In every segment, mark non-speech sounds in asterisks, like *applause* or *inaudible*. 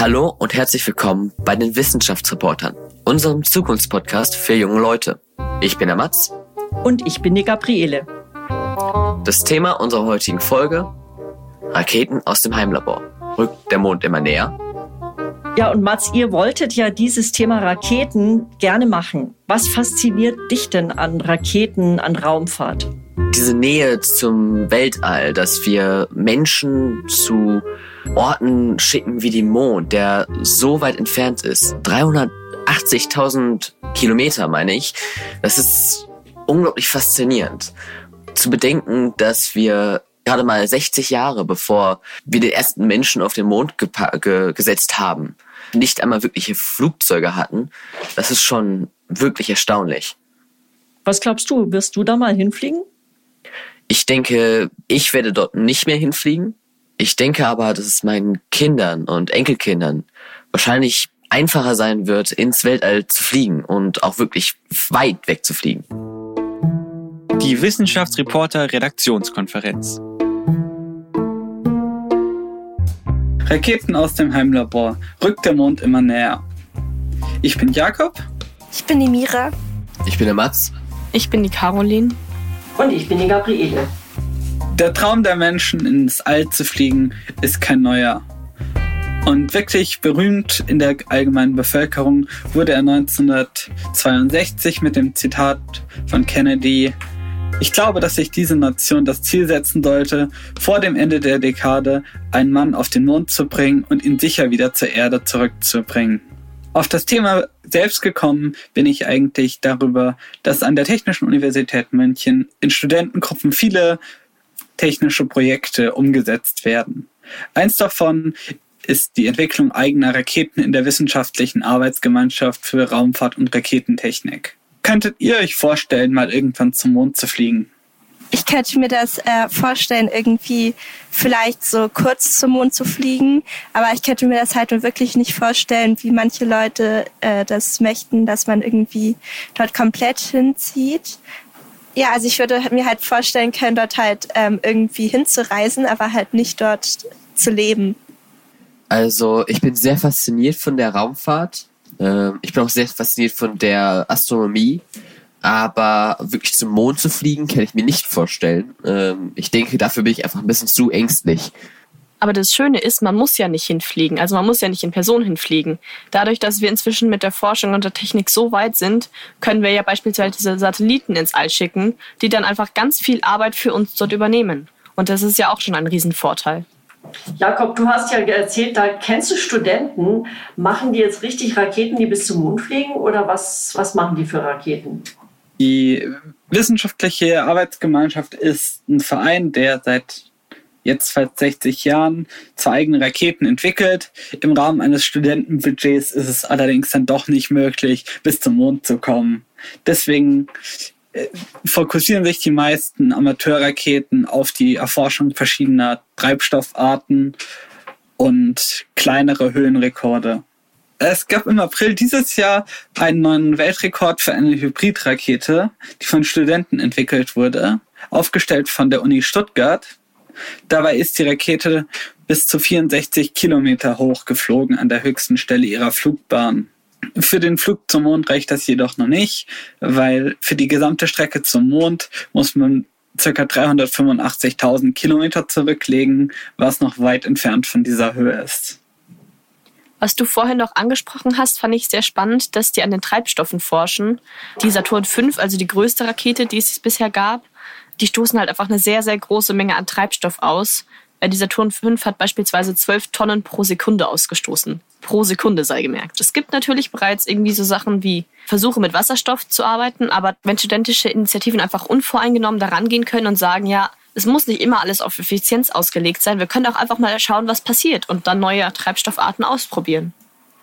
Hallo und herzlich willkommen bei den Wissenschaftsreportern, unserem Zukunftspodcast für junge Leute. Ich bin der Mats. Und ich bin die Gabriele. Das Thema unserer heutigen Folge: Raketen aus dem Heimlabor. Rückt der Mond immer näher? Ja, und Mats, ihr wolltet ja dieses Thema Raketen gerne machen. Was fasziniert dich denn an Raketen, an Raumfahrt? Diese Nähe zum Weltall, dass wir Menschen zu Orten schicken wie den Mond, der so weit entfernt ist. 380.000 Kilometer, meine ich. Das ist unglaublich faszinierend. Zu bedenken, dass wir gerade mal 60 Jahre bevor wir den ersten Menschen auf den Mond ge gesetzt haben, nicht einmal wirkliche Flugzeuge hatten, das ist schon wirklich erstaunlich. Was glaubst du, wirst du da mal hinfliegen? Ich denke, ich werde dort nicht mehr hinfliegen. Ich denke aber, dass es meinen Kindern und Enkelkindern wahrscheinlich einfacher sein wird, ins Weltall zu fliegen und auch wirklich weit weg zu fliegen. Die Wissenschaftsreporter Redaktionskonferenz. Raketen aus dem Heimlabor. Rückt der Mond immer näher. Ich bin Jakob. Ich bin die Mira. Ich bin der Mats. Ich bin die Caroline. Und ich bin die Gabriele. Der Traum der Menschen, ins All zu fliegen, ist kein neuer. Und wirklich berühmt in der allgemeinen Bevölkerung wurde er 1962 mit dem Zitat von Kennedy ich glaube, dass sich diese Nation das Ziel setzen sollte, vor dem Ende der Dekade einen Mann auf den Mond zu bringen und ihn sicher wieder zur Erde zurückzubringen. Auf das Thema selbst gekommen bin ich eigentlich darüber, dass an der Technischen Universität München in Studentengruppen viele technische Projekte umgesetzt werden. Eins davon ist die Entwicklung eigener Raketen in der wissenschaftlichen Arbeitsgemeinschaft für Raumfahrt und Raketentechnik. Könntet ihr euch vorstellen, mal irgendwann zum Mond zu fliegen? Ich könnte mir das äh, vorstellen, irgendwie vielleicht so kurz zum Mond zu fliegen. Aber ich könnte mir das halt wirklich nicht vorstellen, wie manche Leute äh, das möchten, dass man irgendwie dort komplett hinzieht. Ja, also ich würde mir halt vorstellen können, dort halt ähm, irgendwie hinzureisen, aber halt nicht dort zu leben. Also ich bin sehr fasziniert von der Raumfahrt ähm, ich bin auch sehr fasziniert von der Astronomie. Aber wirklich zum Mond zu fliegen, kann ich mir nicht vorstellen. Ähm, ich denke, dafür bin ich einfach ein bisschen zu ängstlich. Aber das Schöne ist, man muss ja nicht hinfliegen. Also man muss ja nicht in Person hinfliegen. Dadurch, dass wir inzwischen mit der Forschung und der Technik so weit sind, können wir ja beispielsweise diese Satelliten ins All schicken, die dann einfach ganz viel Arbeit für uns dort übernehmen. Und das ist ja auch schon ein Riesenvorteil. Jakob, du hast ja erzählt, da kennst du Studenten. Machen die jetzt richtig Raketen, die bis zum Mond fliegen oder was, was machen die für Raketen? Die wissenschaftliche Arbeitsgemeinschaft ist ein Verein, der seit jetzt fast 60 Jahren zwei eigene Raketen entwickelt. Im Rahmen eines Studentenbudgets ist es allerdings dann doch nicht möglich, bis zum Mond zu kommen. Deswegen äh, fokussieren sich die meisten Amateurraketen auf die Erforschung verschiedener Treibstoffarten und kleinere Höhenrekorde. Es gab im April dieses Jahr einen neuen Weltrekord für eine Hybridrakete, die von Studenten entwickelt wurde, aufgestellt von der Uni Stuttgart. Dabei ist die Rakete bis zu 64 Kilometer hoch geflogen an der höchsten Stelle ihrer Flugbahn. Für den Flug zum Mond reicht das jedoch noch nicht, weil für die gesamte Strecke zum Mond muss man ca. 385.000 Kilometer zurücklegen, was noch weit entfernt von dieser Höhe ist. Was du vorhin noch angesprochen hast, fand ich sehr spannend, dass die an den Treibstoffen forschen. Die Saturn V, also die größte Rakete, die es bisher gab, die stoßen halt einfach eine sehr, sehr große Menge an Treibstoff aus. Äh, die Saturn V hat beispielsweise 12 Tonnen pro Sekunde ausgestoßen. Pro Sekunde sei gemerkt. Es gibt natürlich bereits irgendwie so Sachen wie Versuche mit Wasserstoff zu arbeiten, aber wenn studentische Initiativen einfach unvoreingenommen daran gehen können und sagen, ja, es muss nicht immer alles auf Effizienz ausgelegt sein, wir können auch einfach mal schauen, was passiert und dann neue Treibstoffarten ausprobieren.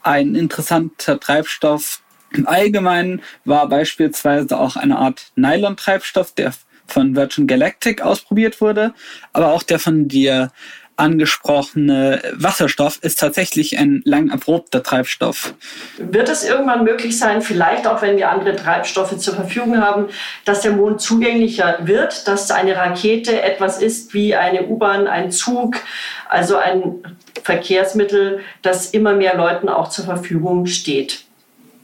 Ein interessanter Treibstoff im Allgemeinen war beispielsweise auch eine Art Nylon-Treibstoff, der von Virgin Galactic ausprobiert wurde, aber auch der von der angesprochene Wasserstoff ist tatsächlich ein lang erprobter Treibstoff. Wird es irgendwann möglich sein, vielleicht auch wenn wir andere Treibstoffe zur Verfügung haben, dass der Mond zugänglicher wird, dass eine Rakete etwas ist wie eine U-Bahn, ein Zug, also ein Verkehrsmittel, das immer mehr Leuten auch zur Verfügung steht?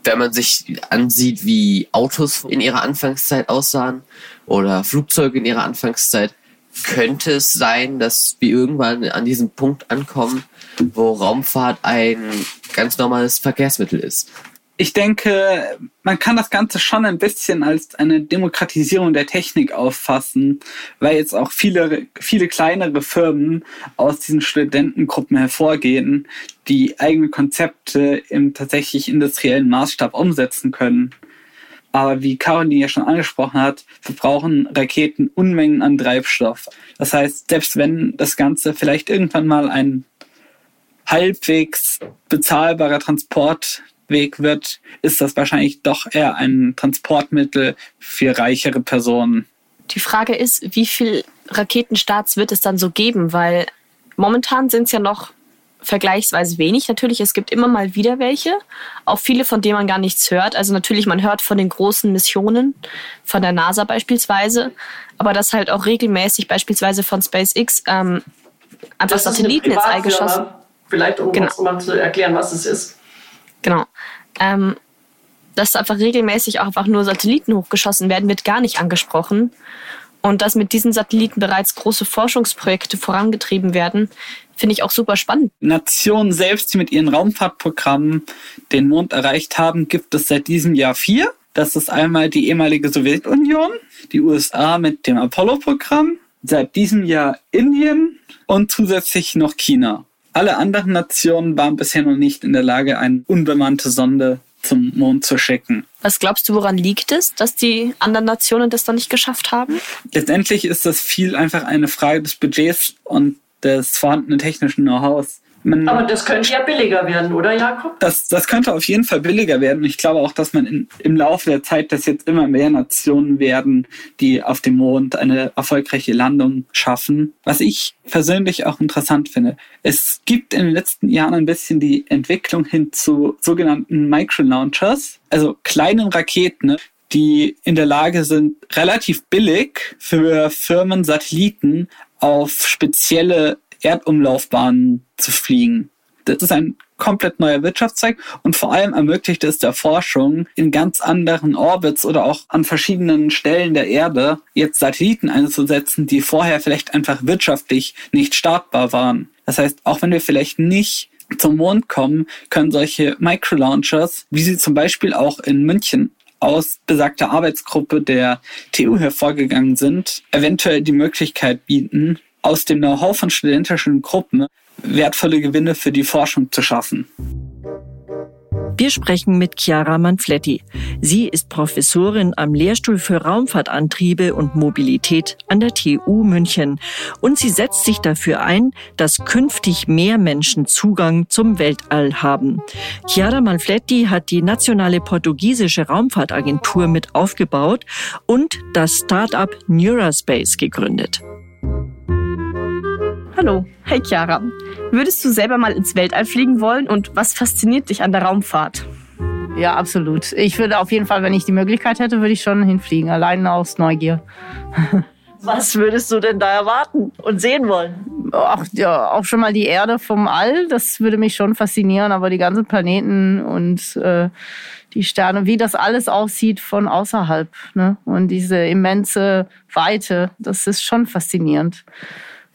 Wenn man sich ansieht, wie Autos in ihrer Anfangszeit aussahen oder Flugzeuge in ihrer Anfangszeit, könnte es sein, dass wir irgendwann an diesem Punkt ankommen, wo Raumfahrt ein ganz normales Verkehrsmittel ist. Ich denke, man kann das Ganze schon ein bisschen als eine Demokratisierung der Technik auffassen, weil jetzt auch viele, viele kleinere Firmen aus diesen Studentengruppen hervorgehen, die eigene Konzepte im tatsächlich industriellen Maßstab umsetzen können. Aber wie Caroline ja schon angesprochen hat, verbrauchen Raketen Unmengen an Treibstoff. Das heißt, selbst wenn das Ganze vielleicht irgendwann mal ein halbwegs bezahlbarer Transportweg wird, ist das wahrscheinlich doch eher ein Transportmittel für reichere Personen. Die Frage ist, wie viel Raketenstarts wird es dann so geben? Weil momentan sind es ja noch vergleichsweise wenig. Natürlich, es gibt immer mal wieder welche, auch viele, von denen man gar nichts hört. Also natürlich, man hört von den großen Missionen, von der NASA beispielsweise, aber das halt auch regelmäßig beispielsweise von SpaceX ähm, einfach Das Satelliten ins All geschossen. Vielleicht um Genau. mal zu erklären, was es ist. Genau. Ähm, dass einfach regelmäßig auch einfach nur Satelliten hochgeschossen werden, wird gar nicht angesprochen. Und dass mit diesen Satelliten bereits große Forschungsprojekte vorangetrieben werden, finde ich auch super spannend. Nationen selbst, die mit ihren Raumfahrtprogrammen den Mond erreicht haben, gibt es seit diesem Jahr vier. Das ist einmal die ehemalige Sowjetunion, die USA mit dem Apollo-Programm, seit diesem Jahr Indien und zusätzlich noch China. Alle anderen Nationen waren bisher noch nicht in der Lage, eine unbemannte Sonde zum Mond zu schicken. Was glaubst du, woran liegt es, dass die anderen Nationen das dann nicht geschafft haben? Letztendlich ist das viel einfach eine Frage des Budgets und des vorhandenen technischen Know-hows. Man- Aber das könnte ja billiger werden, oder Jakob? das, das könnte auf jeden Fall billiger werden. Und ich glaube auch, dass man in, im Laufe der Zeit, dass jetzt immer mehr Nationen werden, die auf dem Mond eine erfolgreiche Landung schaffen. Was ich persönlich auch interessant finde. Es gibt in den letzten Jahren ein bisschen die Entwicklung hin zu sogenannten Micro-Launchers, also kleinen Raketen, ne, die in der Lage sind, relativ billig für Firmen Satelliten auf spezielle Erdumlaufbahnen zu fliegen. Das ist ein komplett neuer Wirtschaftszweig und vor allem ermöglicht es der Forschung in ganz anderen Orbits oder auch an verschiedenen Stellen der Erde jetzt Satelliten einzusetzen, die vorher vielleicht einfach wirtschaftlich nicht startbar waren. Das heißt, auch wenn wir vielleicht nicht zum Mond kommen, können solche Micro-Launchers, wie sie zum Beispiel auch in München aus besagter Arbeitsgruppe der TU hervorgegangen sind, eventuell die Möglichkeit bieten, aus dem Know-how von studentischen Gruppen wertvolle Gewinne für die Forschung zu schaffen. Wir sprechen mit Chiara Manfletti. Sie ist Professorin am Lehrstuhl für Raumfahrtantriebe und Mobilität an der TU München. Und sie setzt sich dafür ein, dass künftig mehr Menschen Zugang zum Weltall haben. Chiara Manfletti hat die nationale portugiesische Raumfahrtagentur mit aufgebaut und das Start-up Neuraspace gegründet. Hallo, hey Chiara. Würdest du selber mal ins Weltall fliegen wollen und was fasziniert dich an der Raumfahrt? Ja, absolut. Ich würde auf jeden Fall, wenn ich die Möglichkeit hätte, würde ich schon hinfliegen. Allein aus Neugier. *laughs* Was würdest du denn da erwarten und sehen wollen? Auch, ja, auch schon mal die Erde vom All, das würde mich schon faszinieren, aber die ganzen Planeten und äh, die Sterne, wie das alles aussieht von außerhalb. Ne? Und diese immense Weite, das ist schon faszinierend.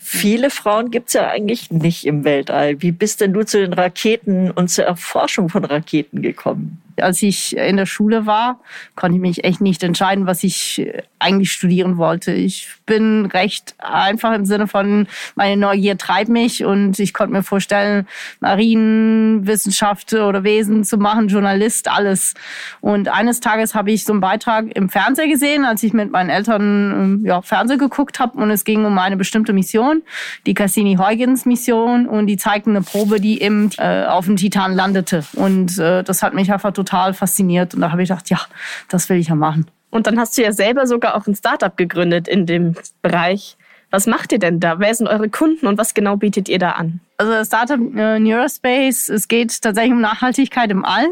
Viele Frauen gibt's ja eigentlich nicht im Weltall. Wie bist denn du zu den Raketen und zur Erforschung von Raketen gekommen? Als ich in der Schule war, konnte ich mich echt nicht entscheiden, was ich eigentlich studieren wollte. Ich bin recht einfach im Sinne von, meine Neugier treibt mich und ich konnte mir vorstellen, Marienwissenschaft oder Wesen zu machen, Journalist, alles. Und eines Tages habe ich so einen Beitrag im Fernsehen gesehen, als ich mit meinen Eltern ähm, ja, Fernsehen geguckt habe und es ging um eine bestimmte Mission, die Cassini-Huygens-Mission und die zeigten eine Probe, die im, äh, auf dem Titan landete. Und äh, das hat mich einfach total fasziniert und da habe ich gedacht, ja, das will ich ja machen. Und dann hast du ja selber sogar auch ein Startup gegründet in dem Bereich. Was macht ihr denn da? Wer sind eure Kunden und was genau bietet ihr da an? Also Startup äh, Neurospace, es geht tatsächlich um Nachhaltigkeit im All.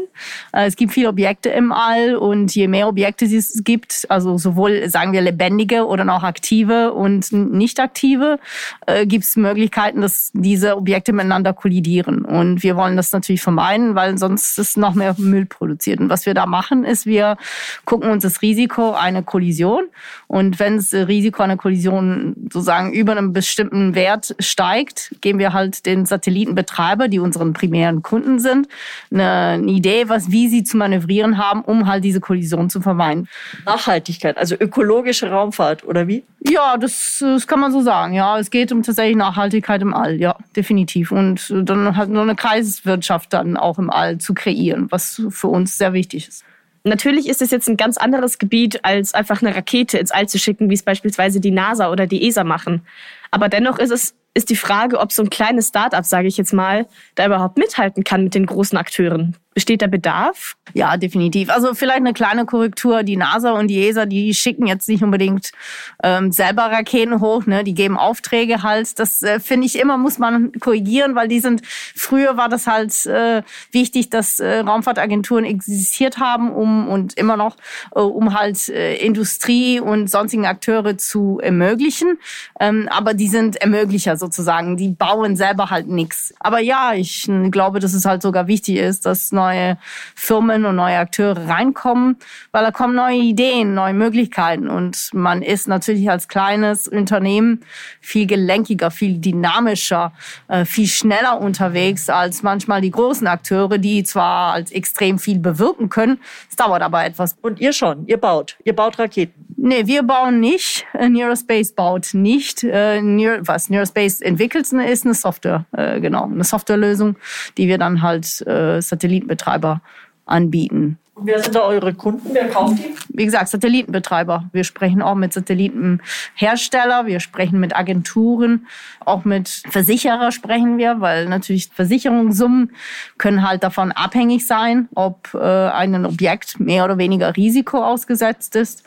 Äh, es gibt viele Objekte im All und je mehr Objekte es gibt, also sowohl sagen wir lebendige oder auch aktive und nicht aktive, äh, gibt es Möglichkeiten, dass diese Objekte miteinander kollidieren. Und wir wollen das natürlich vermeiden, weil sonst ist noch mehr Müll produziert. Und was wir da machen, ist, wir gucken uns das Risiko einer Kollision und wenn das Risiko einer Kollision sozusagen über einen bestimmten Wert steigt, geben wir halt den Satellitenbetreiber, die unseren primären Kunden sind, eine, Idee, was, wie sie zu manövrieren haben, um halt diese Kollision zu vermeiden. Nachhaltigkeit, also ökologische Raumfahrt, oder wie? Ja, das, das kann man so sagen. Ja, es geht um tatsächlich Nachhaltigkeit im All, ja, definitiv. Und dann halt nur eine Kreiswirtschaft dann auch im All zu kreieren, was für uns sehr wichtig ist. Natürlich ist es jetzt ein ganz anderes Gebiet, als einfach eine Rakete ins All zu schicken, wie es beispielsweise die NASA oder die ESA machen. Aber dennoch ist es ist die Frage, ob so ein kleines Start-up, sage ich jetzt mal, da überhaupt mithalten kann mit den großen Akteuren. Besteht da Bedarf? Ja, definitiv. Also vielleicht eine kleine Korrektur. Die NASA und die ESA, die schicken jetzt nicht unbedingt ähm, selber Raketen hoch, ne? Die geben Aufträge halt. Das äh, finde ich immer, muss man korrigieren, weil die sind, früher war das halt äh, wichtig, dass äh, Raumfahrtagenturen existiert haben, um und immer noch, äh, um halt äh, Industrie und sonstigen Akteure zu ermöglichen. Ähm, aber die sind Ermöglicher sozusagen. Die bauen selber halt nichts. Aber ja, ich glaube, dass es halt sogar wichtig ist, dass neue neue Firmen und neue Akteure reinkommen, weil da kommen neue Ideen, neue Möglichkeiten und man ist natürlich als kleines Unternehmen viel gelenkiger, viel dynamischer, äh, viel schneller unterwegs als manchmal die großen Akteure, die zwar als extrem viel bewirken können, es dauert aber etwas. Und ihr schon, ihr baut, ihr baut Raketen. Nee, wir bauen nicht. Äh, Neurospace baut nicht. Äh, was Neurospace entwickelt, ist eine Software, genau, eine Softwarelösung, die wir dann halt Satelliten Satellitenbetreiber anbieten. Und wer sind da eure Kunden? Wer kauft die? Wie gesagt, Satellitenbetreiber. Wir sprechen auch mit Satellitenhersteller, wir sprechen mit Agenturen, auch mit Versicherer sprechen wir, weil natürlich Versicherungssummen können halt davon abhängig sein, ob äh, ein Objekt mehr oder weniger Risiko ausgesetzt ist.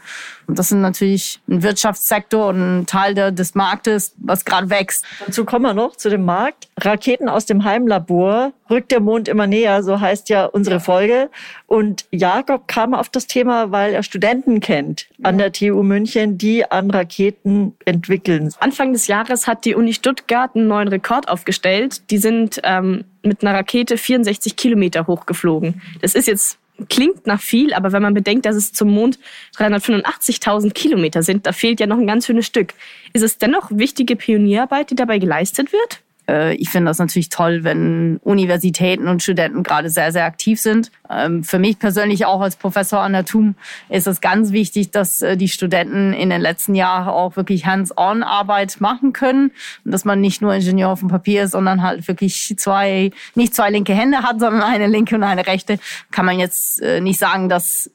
Und das sind natürlich ein Wirtschaftssektor und ein Teil des Marktes, was gerade wächst. Dazu kommen wir noch zu dem Markt. Raketen aus dem Heimlabor rückt der Mond immer näher, so heißt ja unsere Folge. Und Jakob kam auf das Thema, weil er Studenten kennt an der TU München, die an Raketen entwickeln. Anfang des Jahres hat die Uni Stuttgart einen neuen Rekord aufgestellt. Die sind ähm, mit einer Rakete 64 Kilometer hochgeflogen. Das ist jetzt klingt nach viel, aber wenn man bedenkt, dass es zum Mond 385.000 Kilometer sind, da fehlt ja noch ein ganz schönes Stück. Ist es dennoch wichtige Pionierarbeit, die dabei geleistet wird? Äh, ich finde das natürlich toll, wenn Universitäten und Studenten gerade sehr, sehr aktiv sind. Ähm, für mich persönlich auch als Professor an der TUM ist es ganz wichtig, dass äh, die Studenten in den letzten Jahren auch wirklich Hands-on-Arbeit machen können und dass man nicht nur Ingenieur auf dem Papier ist, sondern halt wirklich zwei, nicht zwei linke Hände hat, sondern eine linke und eine rechte. Kann man jetzt äh, nicht sagen, dass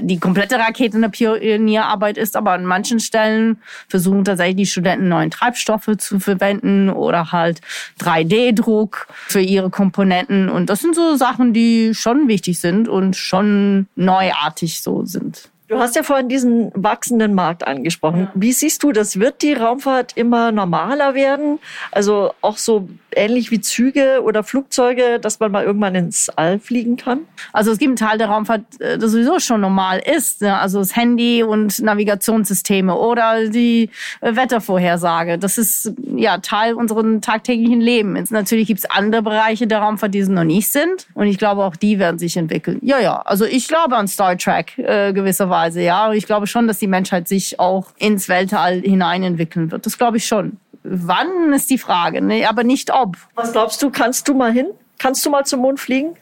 die komplette Rakete eine Pionierarbeit ist, aber an manchen Stellen versuchen tatsächlich die Studenten neuen Treibstoffe zu verwenden oder halt 3D-Druck für ihre Komponenten. Und das sind so Sachen, die schon wichtig sind und schon neuartig so sind. Du hast ja vorhin diesen wachsenden Markt angesprochen. Ja. Wie siehst du das? Wird die Raumfahrt immer normaler werden? Also auch so ähnlich wie Züge oder Flugzeuge, dass man mal irgendwann ins All fliegen kann? Also es gibt einen Teil der Raumfahrt, äh, das sowieso schon normal ist. Ne? Also das Handy und Navigationssysteme oder die äh, Wettervorhersage. Das ist ja Teil unseres tagtäglichen Lebens. Natürlich gibt es andere Bereiche der Raumfahrt, die es noch nicht sind. Und ich glaube, auch die werden sich entwickeln. Ja, ja. Also ich glaube an Star Trek äh, gewisserweise. Weise, ja. Ich glaube schon, dass die Menschheit sich auch ins Weltall hinein entwickeln wird. Das glaube ich schon. Wann ist die Frage, ne? aber nicht ob. Was glaubst du, kannst du mal hin? Kannst du mal zum Mond fliegen?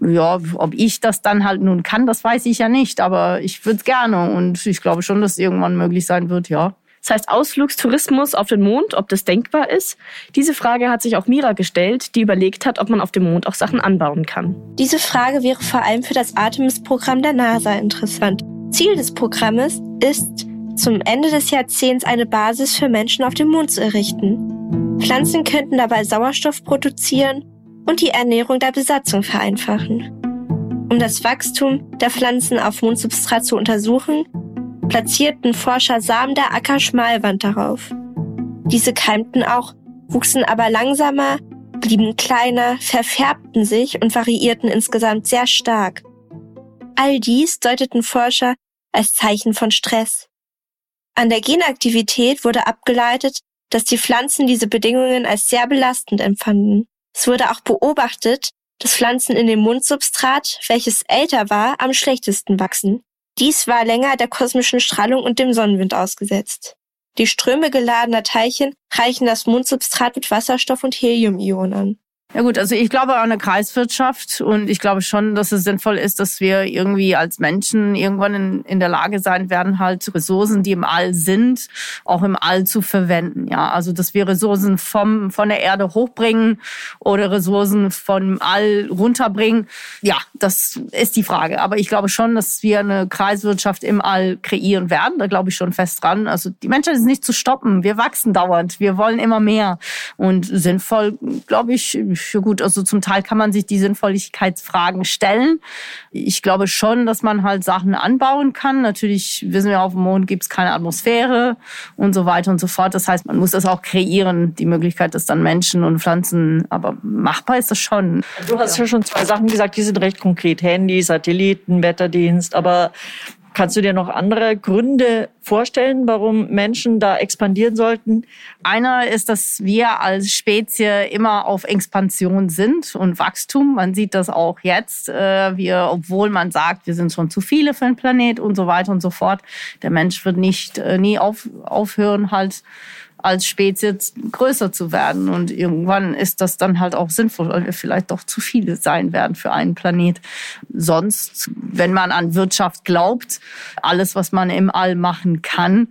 Ja, ob ich das dann halt nun kann, das weiß ich ja nicht, aber ich würde es gerne und ich glaube schon, dass es irgendwann möglich sein wird, ja. Das heißt Ausflugstourismus auf den Mond, ob das denkbar ist. Diese Frage hat sich auch Mira gestellt, die überlegt hat, ob man auf dem Mond auch Sachen anbauen kann. Diese Frage wäre vor allem für das Artemis-Programm der NASA interessant. Ziel des Programmes ist, zum Ende des Jahrzehnts eine Basis für Menschen auf dem Mond zu errichten. Pflanzen könnten dabei Sauerstoff produzieren und die Ernährung der Besatzung vereinfachen. Um das Wachstum der Pflanzen auf Mondsubstrat zu untersuchen, platzierten Forscher Samen der Ackerschmalwand darauf. Diese keimten auch, wuchsen aber langsamer, blieben kleiner, verfärbten sich und variierten insgesamt sehr stark. All dies deuteten Forscher als Zeichen von Stress. An der Genaktivität wurde abgeleitet, dass die Pflanzen diese Bedingungen als sehr belastend empfanden. Es wurde auch beobachtet, dass Pflanzen in dem Mundsubstrat, welches älter war, am schlechtesten wachsen. Dies war länger der kosmischen Strahlung und dem Sonnenwind ausgesetzt. Die Ströme geladener Teilchen reichen das Mundsubstrat mit Wasserstoff und Helium-Ionen an. Ja gut, also ich glaube an eine Kreiswirtschaft und ich glaube schon, dass es sinnvoll ist, dass wir irgendwie als Menschen irgendwann in, in der Lage sein werden, halt Ressourcen, die im All sind, auch im All zu verwenden. Ja, also dass wir Ressourcen vom von der Erde hochbringen oder Ressourcen vom All runterbringen. Ja, das ist die Frage. Aber ich glaube schon, dass wir eine Kreiswirtschaft im All kreieren werden. Da glaube ich schon fest dran. Also die Menschheit ist nicht zu stoppen. Wir wachsen dauernd. Wir wollen immer mehr und sinnvoll, glaube ich für gut. Also zum Teil kann man sich die Sinnvolligkeitsfragen stellen. Ich glaube schon, dass man halt Sachen anbauen kann. Natürlich wissen wir, auf dem Mond gibt es keine Atmosphäre und so weiter und so fort. Das heißt, man muss das auch kreieren, die Möglichkeit, dass dann Menschen und Pflanzen, aber machbar ist das schon. Du hast ja schon zwei Sachen gesagt, die sind recht konkret. Handy, Satelliten, Wetterdienst, aber Kannst du dir noch andere Gründe vorstellen, warum Menschen da expandieren sollten? Einer ist, dass wir als Spezie immer auf Expansion sind und Wachstum. Man sieht das auch jetzt. Äh, wir, obwohl man sagt, wir sind schon zu viele für den Planet und so weiter und so fort. Der Mensch wird nicht äh, nie auf, aufhören, halt als Spezies größer zu werden. Und irgendwann ist das dann halt auch sinnvoll, weil wir vielleicht doch zu viele sein werden für einen Planet. Sonst, wenn man an Wirtschaft glaubt, alles, was man im All machen kann,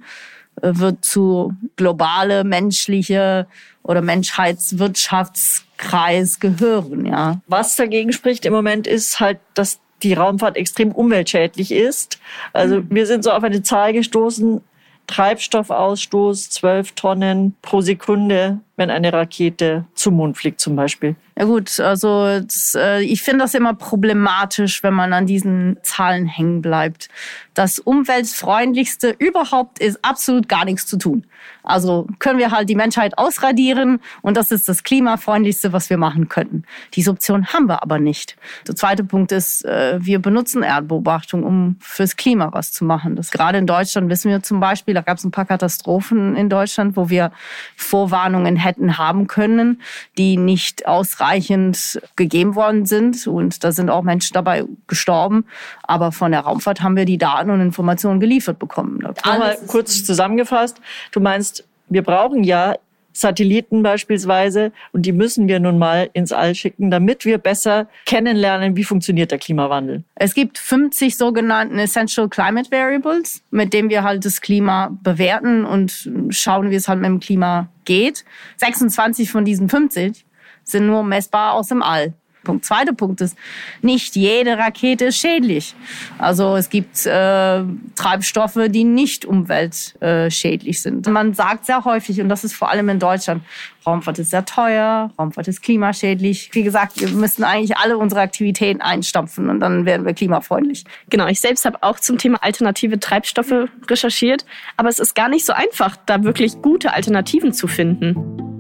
wird zu globale menschliche oder Menschheitswirtschaftskreis gehören, ja. Was dagegen spricht im Moment ist halt, dass die Raumfahrt extrem umweltschädlich ist. Also wir sind so auf eine Zahl gestoßen, Treibstoffausstoß 12 Tonnen pro Sekunde, wenn eine Rakete zum Mond fliegt zum Beispiel. Ja gut, also das, äh, ich finde das immer problematisch, wenn man an diesen Zahlen hängen bleibt. Das umweltfreundlichste überhaupt ist absolut gar nichts zu tun. Also können wir halt die Menschheit ausradieren und das ist das klimafreundlichste, was wir machen könnten. Diese Option haben wir aber nicht. Der zweite Punkt ist, äh, wir benutzen Erdbeobachtung, um fürs Klima was zu machen. Das gerade in Deutschland wissen wir zum Beispiel, da gab es ein paar Katastrophen in Deutschland, wo wir Vorwarnungen hätten haben können, die nicht ausreichend gegeben worden sind und da sind auch Menschen dabei gestorben. Aber von der Raumfahrt haben wir die Daten und Informationen geliefert bekommen. Nochmal kurz zusammengefasst. Du meinst, wir brauchen ja Satelliten beispielsweise und die müssen wir nun mal ins All schicken, damit wir besser kennenlernen, wie funktioniert der Klimawandel. Es gibt 50 sogenannten Essential Climate Variables, mit denen wir halt das Klima bewerten und schauen, wie es halt mit dem Klima geht. 26 von diesen 50 sind nur messbar aus dem All. Punkt. Zweiter Punkt ist, nicht jede Rakete ist schädlich. Also es gibt äh, Treibstoffe, die nicht umweltschädlich sind. Man sagt sehr häufig, und das ist vor allem in Deutschland, Raumfahrt ist sehr teuer, Raumfahrt ist klimaschädlich. Wie gesagt, wir müssen eigentlich alle unsere Aktivitäten einstampfen und dann werden wir klimafreundlich. Genau, ich selbst habe auch zum Thema alternative Treibstoffe recherchiert, aber es ist gar nicht so einfach, da wirklich gute Alternativen zu finden.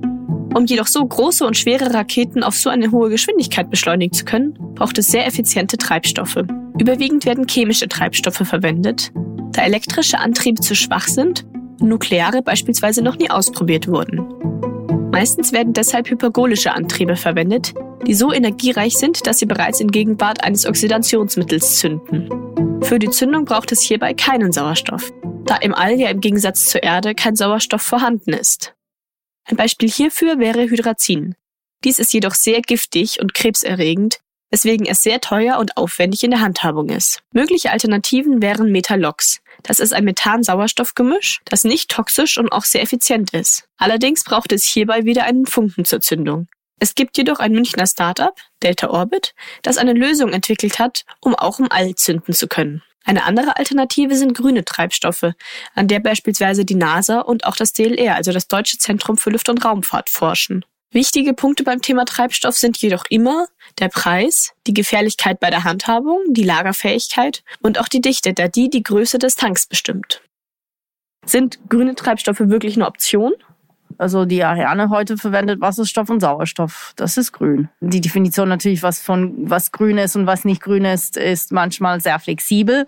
Um jedoch so große und schwere Raketen auf so eine hohe Geschwindigkeit beschleunigen zu können, braucht es sehr effiziente Treibstoffe. Überwiegend werden chemische Treibstoffe verwendet, da elektrische Antriebe zu schwach sind und nukleare beispielsweise noch nie ausprobiert wurden. Meistens werden deshalb hypergolische Antriebe verwendet, die so energiereich sind, dass sie bereits in Gegenwart eines Oxidationsmittels zünden. Für die Zündung braucht es hierbei keinen Sauerstoff, da im All ja im Gegensatz zur Erde kein Sauerstoff vorhanden ist. Ein Beispiel hierfür wäre Hydrazin. Dies ist jedoch sehr giftig und krebserregend, weswegen es sehr teuer und aufwendig in der Handhabung ist. Mögliche Alternativen wären Metalox. Das ist ein Methan-Sauerstoff-Gemisch, das nicht toxisch und auch sehr effizient ist. Allerdings braucht es hierbei wieder einen Funken zur Zündung. Es gibt jedoch ein Münchner Startup, Delta Orbit, das eine Lösung entwickelt hat, um auch im All zünden zu können. Eine andere Alternative sind grüne Treibstoffe, an der beispielsweise die NASA und auch das DLR, also das Deutsche Zentrum für Luft- und Raumfahrt, forschen. Wichtige Punkte beim Thema Treibstoff sind jedoch immer der Preis, die Gefährlichkeit bei der Handhabung, die Lagerfähigkeit und auch die Dichte, da die die Größe des Tanks bestimmt. Sind grüne Treibstoffe wirklich eine Option? Also die Ariane heute verwendet Wasserstoff und Sauerstoff. Das ist grün. Die Definition natürlich, was von was grün ist und was nicht grün ist, ist manchmal sehr flexibel.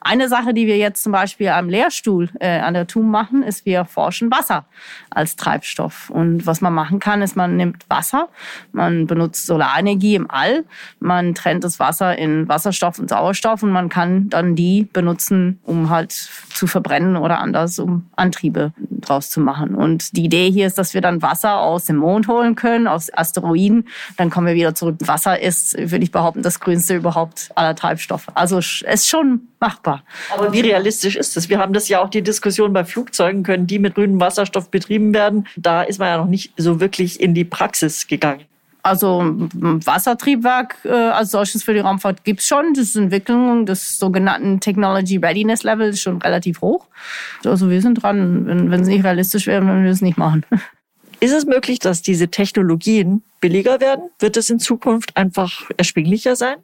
Eine Sache, die wir jetzt zum Beispiel am Lehrstuhl äh, an der TUM machen, ist, wir forschen Wasser als Treibstoff. Und was man machen kann, ist, man nimmt Wasser, man benutzt Solarenergie im All, man trennt das Wasser in Wasserstoff und Sauerstoff und man kann dann die benutzen, um halt zu verbrennen oder anders, um Antriebe draus zu machen. Und die Idee hier ist, dass wir dann Wasser aus dem Mond holen können, aus Asteroiden. Dann kommen wir wieder zurück. Wasser ist, würde ich behaupten, das grünste überhaupt aller Treibstoffe. Also es ist schon machbar. Aber wie realistisch ist es? Wir haben das ja auch die Diskussion bei Flugzeugen, können die mit grünem Wasserstoff betrieben werden? Da ist man ja noch nicht so wirklich in die Praxis gegangen. Also Wassertriebwerk äh, als solches für die Raumfahrt gibt's schon. Das ist Entwicklung des sogenannten Technology Readiness Level ist schon relativ hoch. Also wir sind dran. Wenn es nicht realistisch wäre, würden wir es nicht machen. *laughs* Ist es möglich, dass diese Technologien billiger werden? Wird es in Zukunft einfach erschwinglicher sein?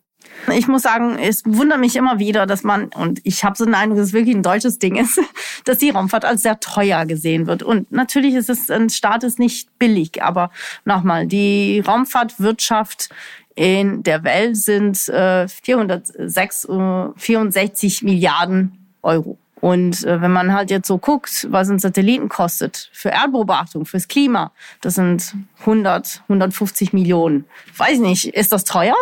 Ich muss sagen, es wundert mich immer wieder, dass man, und ich habe so den Eindruck, dass es wirklich ein deutsches Ding ist, *laughs* dass die Raumfahrt als sehr teuer gesehen wird. Und natürlich ist es, ein Staat ist nicht billig, aber nochmal, die Raumfahrtwirtschaft in der Welt sind äh, 406, äh, 64 Milliarden Euro. Und äh, wenn man halt jetzt so guckt, was ein Satelliten kostet für Erdbeobachtung, fürs Klima, das sind 100, 150 Millionen. Weiß nicht, ist das teuer?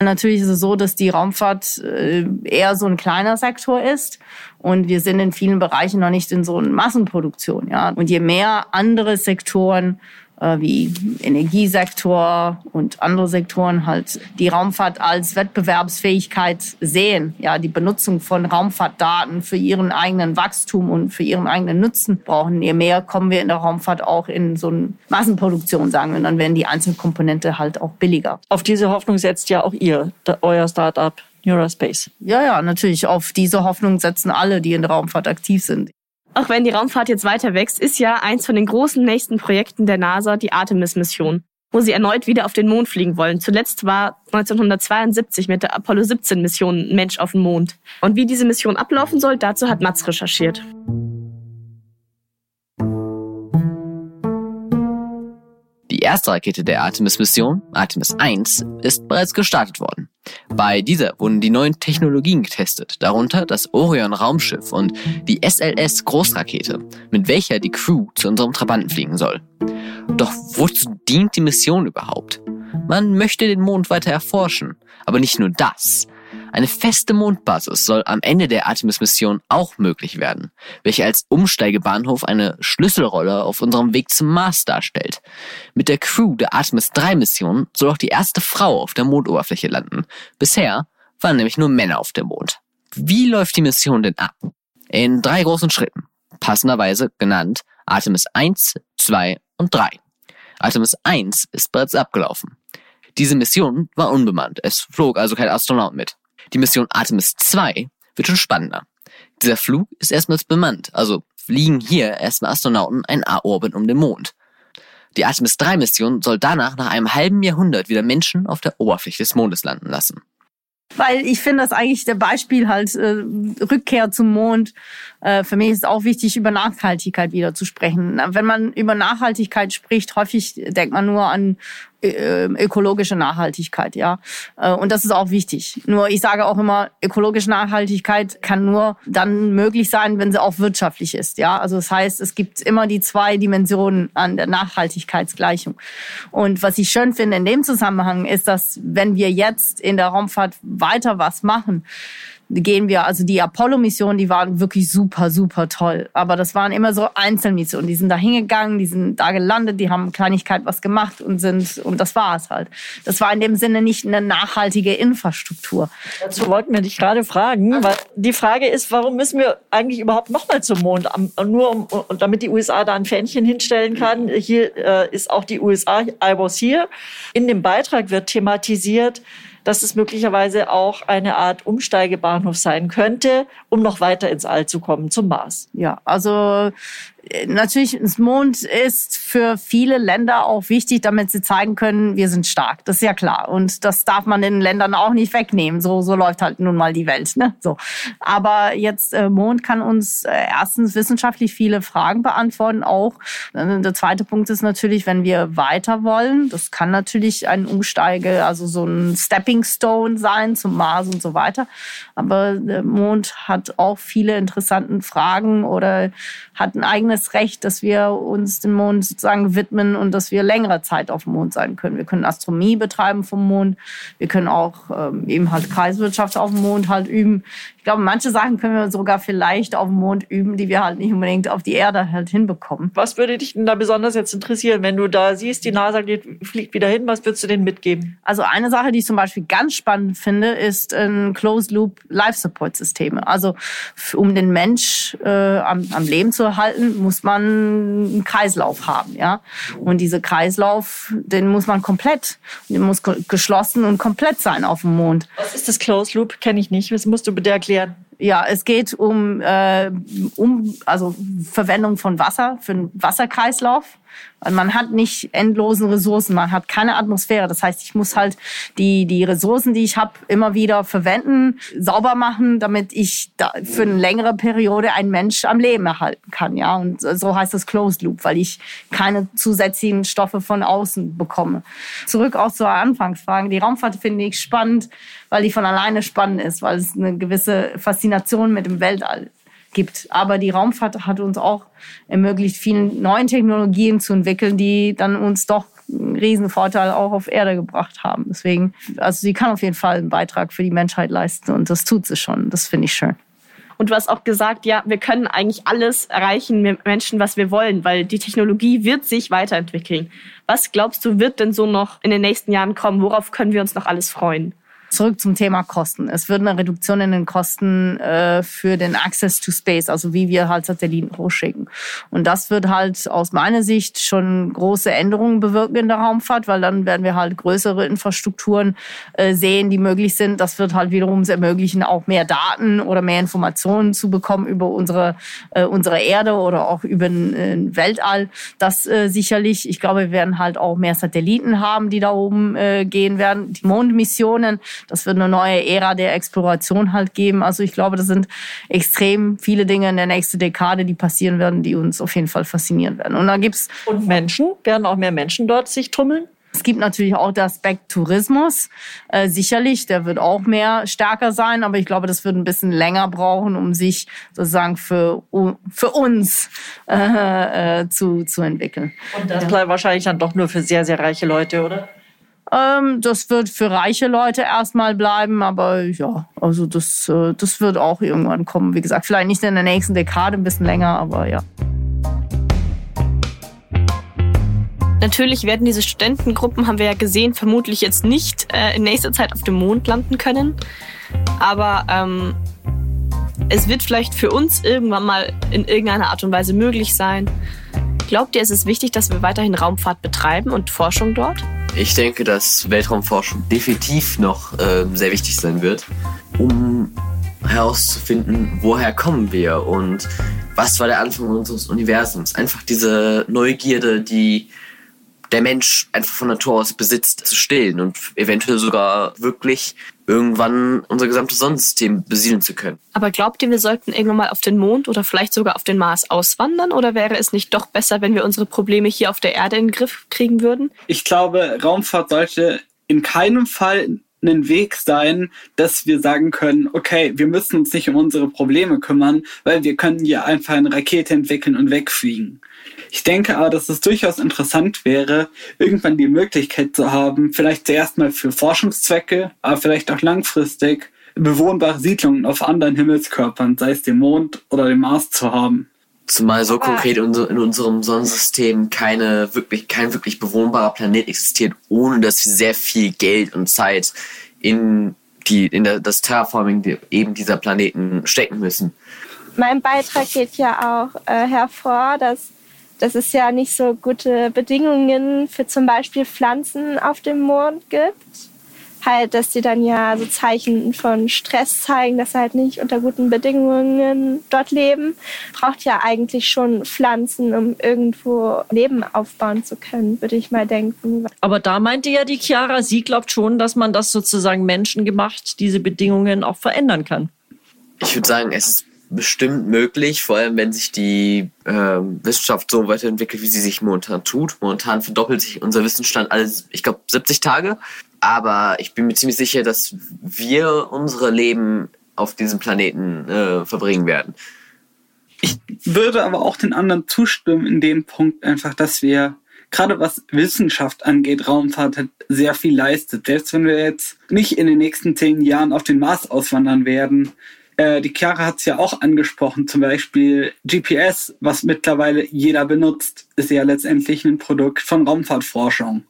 Natürlich ist es so, dass die Raumfahrt äh, eher so ein kleiner Sektor ist und wir sind in vielen Bereichen noch nicht in so einer Massenproduktion. Ja. Und je mehr andere Sektoren wie Energiesektor und andere Sektoren halt die Raumfahrt als Wettbewerbsfähigkeit sehen. Ja, die Benutzung von Raumfahrtdaten für ihren eigenen Wachstum und für ihren eigenen Nutzen brauchen. Je mehr kommen wir in der Raumfahrt auch in so eine Massenproduktion, sagen wir, dann werden die einzelnen Komponente halt auch billiger. Auf diese Hoffnung setzt ja auch ihr, euer Startup Neurospace. Ja, ja, natürlich. Auf diese Hoffnung setzen alle, die in der Raumfahrt aktiv sind. Auch wenn die Raumfahrt jetzt weiter wächst, ist ja eins von den großen nächsten Projekten der NASA die Artemis-Mission, wo sie erneut wieder auf den Mond fliegen wollen. Zuletzt war 1972 mit der Apollo 17-Mission ein Mensch auf dem Mond. Und wie diese Mission ablaufen soll, dazu hat Mats recherchiert. Erste Rakete der Artemis-Mission, Artemis 1, ist bereits gestartet worden. Bei dieser wurden die neuen Technologien getestet, darunter das Orion-Raumschiff und die SLS-Großrakete, mit welcher die Crew zu unserem Trabanten fliegen soll. Doch wozu dient die Mission überhaupt? Man möchte den Mond weiter erforschen, aber nicht nur das. Eine feste Mondbasis soll am Ende der Artemis-Mission auch möglich werden, welche als Umsteigebahnhof eine Schlüsselrolle auf unserem Weg zum Mars darstellt. Mit der Crew der Artemis 3-Mission soll auch die erste Frau auf der Mondoberfläche landen. Bisher waren nämlich nur Männer auf dem Mond. Wie läuft die Mission denn ab? In drei großen Schritten, passenderweise genannt Artemis 1, 2 und 3. Artemis 1 ist bereits abgelaufen. Diese Mission war unbemannt, es flog also kein Astronaut mit. Die Mission Artemis 2 wird schon spannender. Dieser Flug ist erstmals bemannt, also fliegen hier erstmal Astronauten einen A-Orbit um den Mond. Die Artemis 3 Mission soll danach nach einem halben Jahrhundert wieder Menschen auf der Oberfläche des Mondes landen lassen. Weil ich finde das eigentlich der Beispiel halt äh, Rückkehr zum Mond. Äh, für mich ist auch wichtig, über Nachhaltigkeit wieder zu sprechen. Wenn man über Nachhaltigkeit spricht, häufig denkt man nur an ökologische Nachhaltigkeit, ja. Äh, und das ist auch wichtig. Nur ich sage auch immer, ökologische Nachhaltigkeit kann nur dann möglich sein, wenn sie auch wirtschaftlich ist, ja. Also das heißt, es gibt immer die zwei Dimensionen an der Nachhaltigkeitsgleichung. Und was ich schön finde in dem Zusammenhang ist, dass wenn wir jetzt in der Raumfahrt weiter was machen, gehen wir, also die Apollo-Missionen, die waren wirklich super, super toll. Aber das waren immer so Einzelmissionen. Die sind da hingegangen, die sind da gelandet, die haben Kleinigkeit was gemacht und sind, und das war es halt. Das war in dem Sinne nicht eine nachhaltige Infrastruktur. Dazu wollten wir dich gerade fragen, weil die Frage ist, warum müssen wir eigentlich überhaupt nochmal zum Mond? Nur um, damit die USA da ein Fähnchen hinstellen kann. Hier äh, ist auch die USA, I was here. In dem Beitrag wird thematisiert, dass es möglicherweise auch eine Art Umsteigebahnhof sein könnte, um noch weiter ins All zu kommen, zum Mars. Ja, also natürlich, das Mond ist für viele Länder auch wichtig, damit sie zeigen können, wir sind stark. Das ist ja klar. Und das darf man den Ländern auch nicht wegnehmen. So, so läuft halt nun mal die Welt. Ne? So. Aber jetzt äh, Mond kann uns äh, erstens wissenschaftlich viele Fragen beantworten. Auch äh, der zweite Punkt ist natürlich, wenn wir weiter wollen, das kann natürlich ein Umsteige, also so ein Stepping Stone sein zum Mars und so weiter. Aber der Mond hat auch viele interessante Fragen oder hat ein eigenes Recht, dass wir uns dem Mond sozusagen widmen und dass wir längere Zeit auf dem Mond sein können. Wir können Astronomie betreiben vom Mond. Wir können auch ähm, eben halt Kreiswirtschaft auf dem Mond halt üben glaube, manche Sachen können wir sogar vielleicht auf dem Mond üben, die wir halt nicht unbedingt auf die Erde halt hinbekommen. Was würde dich denn da besonders jetzt interessieren, wenn du da siehst, die NASA geht, fliegt wieder hin, was würdest du denen mitgeben? Also eine Sache, die ich zum Beispiel ganz spannend finde, ist ein Closed-Loop Life-Support-Systeme. Also um den Mensch äh, am, am Leben zu erhalten, muss man einen Kreislauf haben, ja. Und diese Kreislauf, den muss man komplett, den muss geschlossen und komplett sein auf dem Mond. Was ist das Closed Loop? Kenne ich nicht. Das musst du bitte erklären erklären? Ja, es geht um, äh, um also Verwendung von Wasser für einen Wasserkreislauf. Man hat nicht endlosen Ressourcen, man hat keine Atmosphäre. Das heißt, ich muss halt die, die Ressourcen, die ich habe, immer wieder verwenden, sauber machen, damit ich da für eine längere Periode einen Mensch am Leben erhalten kann. Ja, und so heißt das Closed Loop, weil ich keine zusätzlichen Stoffe von außen bekomme. Zurück auch zur Anfangsfrage. Die Raumfahrt finde ich spannend, weil die von alleine spannend ist, weil es eine gewisse Faszination mit dem Weltall gibt. Aber die Raumfahrt hat uns auch ermöglicht, vielen neuen Technologien zu entwickeln, die dann uns doch einen riesen Vorteil auch auf Erde gebracht haben. Deswegen, also sie kann auf jeden Fall einen Beitrag für die Menschheit leisten und das tut sie schon. Das finde ich schön. Und du hast auch gesagt, ja, wir können eigentlich alles erreichen mit Menschen, was wir wollen, weil die Technologie wird sich weiterentwickeln. Was glaubst du, wird denn so noch in den nächsten Jahren kommen? Worauf können wir uns noch alles freuen? Zurück zum Thema Kosten. Es wird eine Reduktion in den Kosten äh, für den Access to Space, also wie wir halt Satelliten hochschicken. Und das wird halt aus meiner Sicht schon große Änderungen bewirken in der Raumfahrt, weil dann werden wir halt größere Infrastrukturen äh, sehen, die möglich sind. Das wird halt wiederum ermöglichen, auch mehr Daten oder mehr Informationen zu bekommen über unsere, äh, unsere Erde oder auch über den äh, Weltall. Das äh, sicherlich. Ich glaube, wir werden halt auch mehr Satelliten haben, die da oben äh, gehen werden. Die Mondmissionen das wird eine neue Ära der Exploration halt geben. Also ich glaube, das sind extrem viele Dinge in der nächsten Dekade, die passieren werden, die uns auf jeden Fall faszinieren werden. Und da gibt's und Menschen werden auch mehr Menschen dort sich tummeln. Es gibt natürlich auch den Aspekt Tourismus. Äh, sicherlich, der wird auch mehr stärker sein, aber ich glaube, das wird ein bisschen länger brauchen, um sich sozusagen für, für uns äh, äh, zu, zu entwickeln. Und das bleibt wahrscheinlich dann doch nur für sehr, sehr reiche Leute, oder? Ähm, das wird für reiche Leute erstmal bleiben, aber ja, also das, äh, das wird auch irgendwann kommen. Wie gesagt, vielleicht nicht in der nächsten Dekade, ein bisschen länger, aber ja. Natürlich werden diese Studentengruppen, haben wir ja gesehen, vermutlich jetzt nicht äh, in nächster Zeit auf dem Mond landen können. Aber ähm, es wird vielleicht für uns irgendwann mal in irgendeiner Art und Weise möglich sein. Glaubt ihr, es ist wichtig, dass wir weiterhin Raumfahrt betreiben und Forschung dort? Ich denke, dass Weltraumforschung definitiv noch äh, sehr wichtig sein wird, um herauszufinden, woher kommen wir und was war der Anfang unseres Universums. Einfach diese Neugierde, die der Mensch einfach von Natur aus besitzt, zu stillen und eventuell sogar wirklich irgendwann unser gesamtes Sonnensystem besiedeln zu können. Aber glaubt ihr, wir sollten irgendwann mal auf den Mond oder vielleicht sogar auf den Mars auswandern? Oder wäre es nicht doch besser, wenn wir unsere Probleme hier auf der Erde in den Griff kriegen würden? Ich glaube, Raumfahrt sollte in keinem Fall einen Weg sein, dass wir sagen können, okay, wir müssen uns nicht um unsere Probleme kümmern, weil wir können ja einfach eine Rakete entwickeln und wegfliegen. Ich denke aber, dass es durchaus interessant wäre, irgendwann die Möglichkeit zu haben, vielleicht zuerst mal für Forschungszwecke, aber vielleicht auch langfristig bewohnbare Siedlungen auf anderen Himmelskörpern, sei es dem Mond oder dem Mars zu haben. Zumal so konkret in unserem Sonnensystem keine wirklich, kein wirklich bewohnbarer Planet existiert, ohne dass wir sehr viel Geld und Zeit in die, in das Terraforming eben dieser Planeten stecken müssen. Mein Beitrag geht ja auch äh, hervor, dass dass es ja nicht so gute Bedingungen für zum Beispiel Pflanzen auf dem Mond gibt. halt, dass die dann ja so Zeichen von Stress zeigen, dass sie halt nicht unter guten Bedingungen dort leben. Braucht ja eigentlich schon Pflanzen, um irgendwo Leben aufbauen zu können, würde ich mal denken. Aber da meinte ja die Chiara, sie glaubt schon, dass man das sozusagen menschengemacht, diese Bedingungen auch verändern kann. Ich würde sagen, es ist bestimmt möglich, vor allem wenn sich die äh, Wissenschaft so weiterentwickelt, wie sie sich momentan tut. Momentan verdoppelt sich unser Wissensstand alle, ich glaube, 70 Tage. Aber ich bin mir ziemlich sicher, dass wir unsere Leben auf diesem Planeten äh, verbringen werden. Ich würde aber auch den anderen zustimmen in dem Punkt einfach, dass wir gerade was Wissenschaft angeht, Raumfahrt hat sehr viel leistet. Selbst wenn wir jetzt nicht in den nächsten zehn Jahren auf den Mars auswandern werden, äh, die Chiara hat es ja auch angesprochen, zum Beispiel GPS, was mittlerweile jeder benutzt, ist ja letztendlich ein Produkt von Raumfahrtforschung.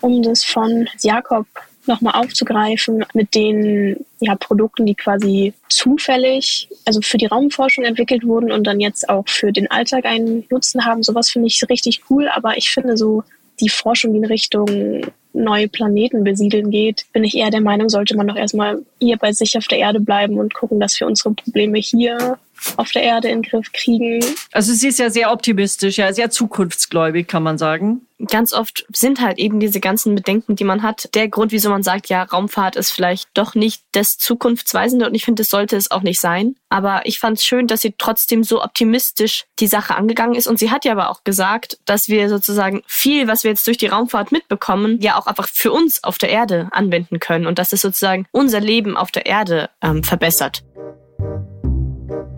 Um das von Jakob nochmal aufzugreifen mit den ja, Produkten, die quasi zufällig, also für die Raumforschung entwickelt wurden und dann jetzt auch für den Alltag einen Nutzen haben. Sowas finde ich richtig cool, aber ich finde so die Forschung in Richtung neue Planeten besiedeln geht, bin ich eher der Meinung, sollte man doch erstmal hier bei sich auf der Erde bleiben und gucken, dass wir unsere Probleme hier auf der Erde in den Griff kriegen. Also sie ist ja sehr optimistisch, ja, sehr zukunftsgläubig, kann man sagen. Ganz oft sind halt eben diese ganzen Bedenken, die man hat, der Grund, wieso man sagt, ja, Raumfahrt ist vielleicht doch nicht das Zukunftsweisende und ich finde, das sollte es auch nicht sein. Aber ich fand es schön, dass sie trotzdem so optimistisch die Sache angegangen ist und sie hat ja aber auch gesagt, dass wir sozusagen viel, was wir jetzt durch die Raumfahrt mitbekommen, ja auch einfach für uns auf der Erde anwenden können und dass es sozusagen unser Leben auf der Erde ähm, verbessert.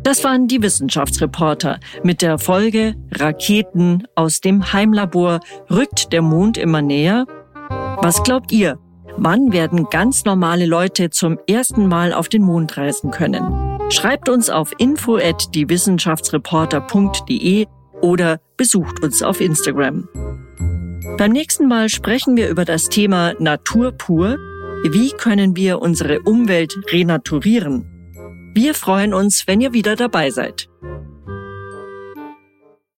Das waren die Wissenschaftsreporter mit der Folge Raketen aus dem Heimlabor. Rückt der Mond immer näher? Was glaubt ihr? Wann werden ganz normale Leute zum ersten Mal auf den Mond reisen können? Schreibt uns auf info at diewissenschaftsreporter.de oder besucht uns auf Instagram. Beim nächsten Mal sprechen wir über das Thema Natur pur. Wie können wir unsere Umwelt renaturieren? Wir freuen uns, wenn ihr wieder dabei seid.